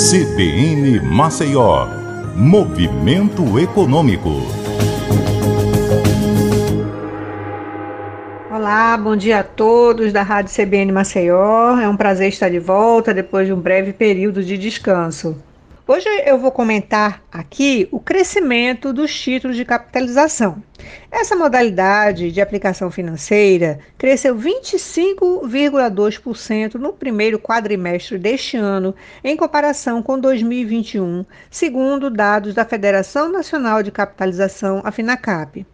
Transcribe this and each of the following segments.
CBN Maceió, Movimento Econômico. Olá, bom dia a todos da Rádio CBN Maceió. É um prazer estar de volta depois de um breve período de descanso. Hoje eu vou comentar aqui o crescimento dos títulos de capitalização. Essa modalidade de aplicação financeira cresceu 25,2% no primeiro quadrimestre deste ano, em comparação com 2021, segundo dados da Federação Nacional de Capitalização, a FINACAP.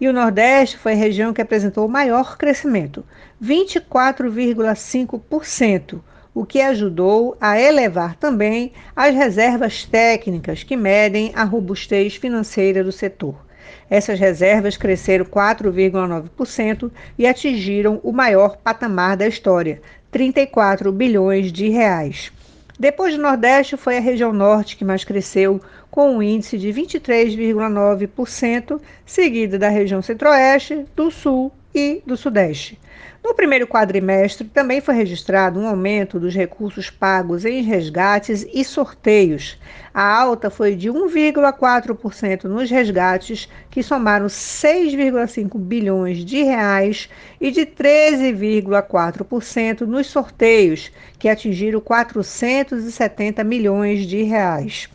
E o Nordeste foi a região que apresentou o maior crescimento, 24,5% o que ajudou a elevar também as reservas técnicas que medem a robustez financeira do setor. Essas reservas cresceram 4,9% e atingiram o maior patamar da história, 34 bilhões de reais. Depois do Nordeste, foi a região Norte que mais cresceu, com um índice de 23,9%, seguida da região Centro-Oeste, do Sul e do Sudeste. No primeiro quadrimestre, também foi registrado um aumento dos recursos pagos em resgates e sorteios. A alta foi de 1,4% nos resgates, que somaram 6,5 bilhões de reais, e de 13,4% nos sorteios, que atingiram 470 milhões de reais.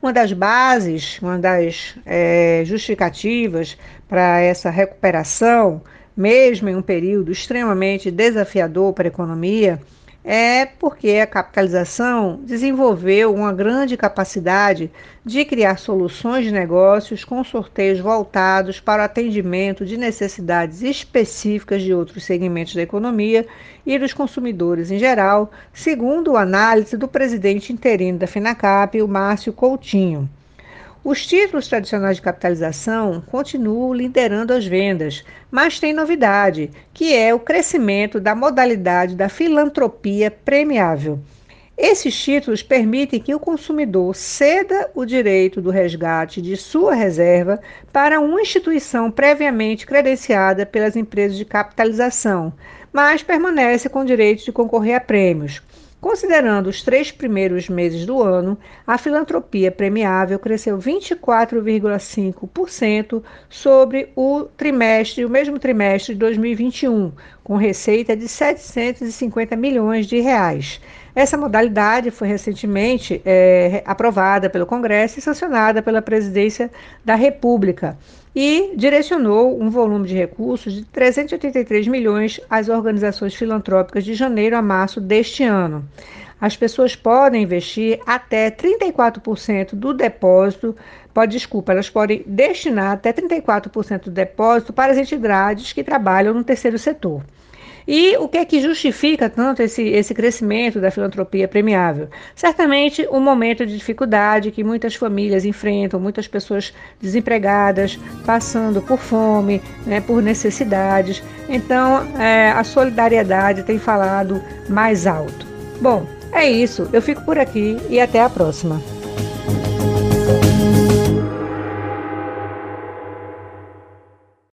Uma das bases, uma das é, justificativas para essa recuperação mesmo em um período extremamente desafiador para a economia, é porque a capitalização desenvolveu uma grande capacidade de criar soluções de negócios com sorteios voltados para o atendimento de necessidades específicas de outros segmentos da economia e dos consumidores em geral, segundo a análise do presidente interino da FINACAP, o Márcio Coutinho. Os títulos tradicionais de capitalização continuam liderando as vendas, mas tem novidade, que é o crescimento da modalidade da filantropia premiável. Esses títulos permitem que o consumidor ceda o direito do resgate de sua reserva para uma instituição previamente credenciada pelas empresas de capitalização, mas permanece com o direito de concorrer a prêmios. Considerando os três primeiros meses do ano, a filantropia premiável cresceu 24,5% sobre o trimestre, o mesmo trimestre de 2021, com receita de 750 milhões de reais. Essa modalidade foi recentemente é, aprovada pelo Congresso e sancionada pela Presidência da República e direcionou um volume de recursos de 383 milhões às organizações filantrópicas de janeiro a março deste ano. As pessoas podem investir até 34% do depósito, pode, desculpa, elas podem destinar até 34% do depósito para as entidades que trabalham no terceiro setor. E o que é que justifica tanto esse, esse crescimento da filantropia premiável? Certamente um momento de dificuldade que muitas famílias enfrentam, muitas pessoas desempregadas, passando por fome, né, por necessidades. Então, é, a solidariedade tem falado mais alto. Bom, é isso. Eu fico por aqui e até a próxima.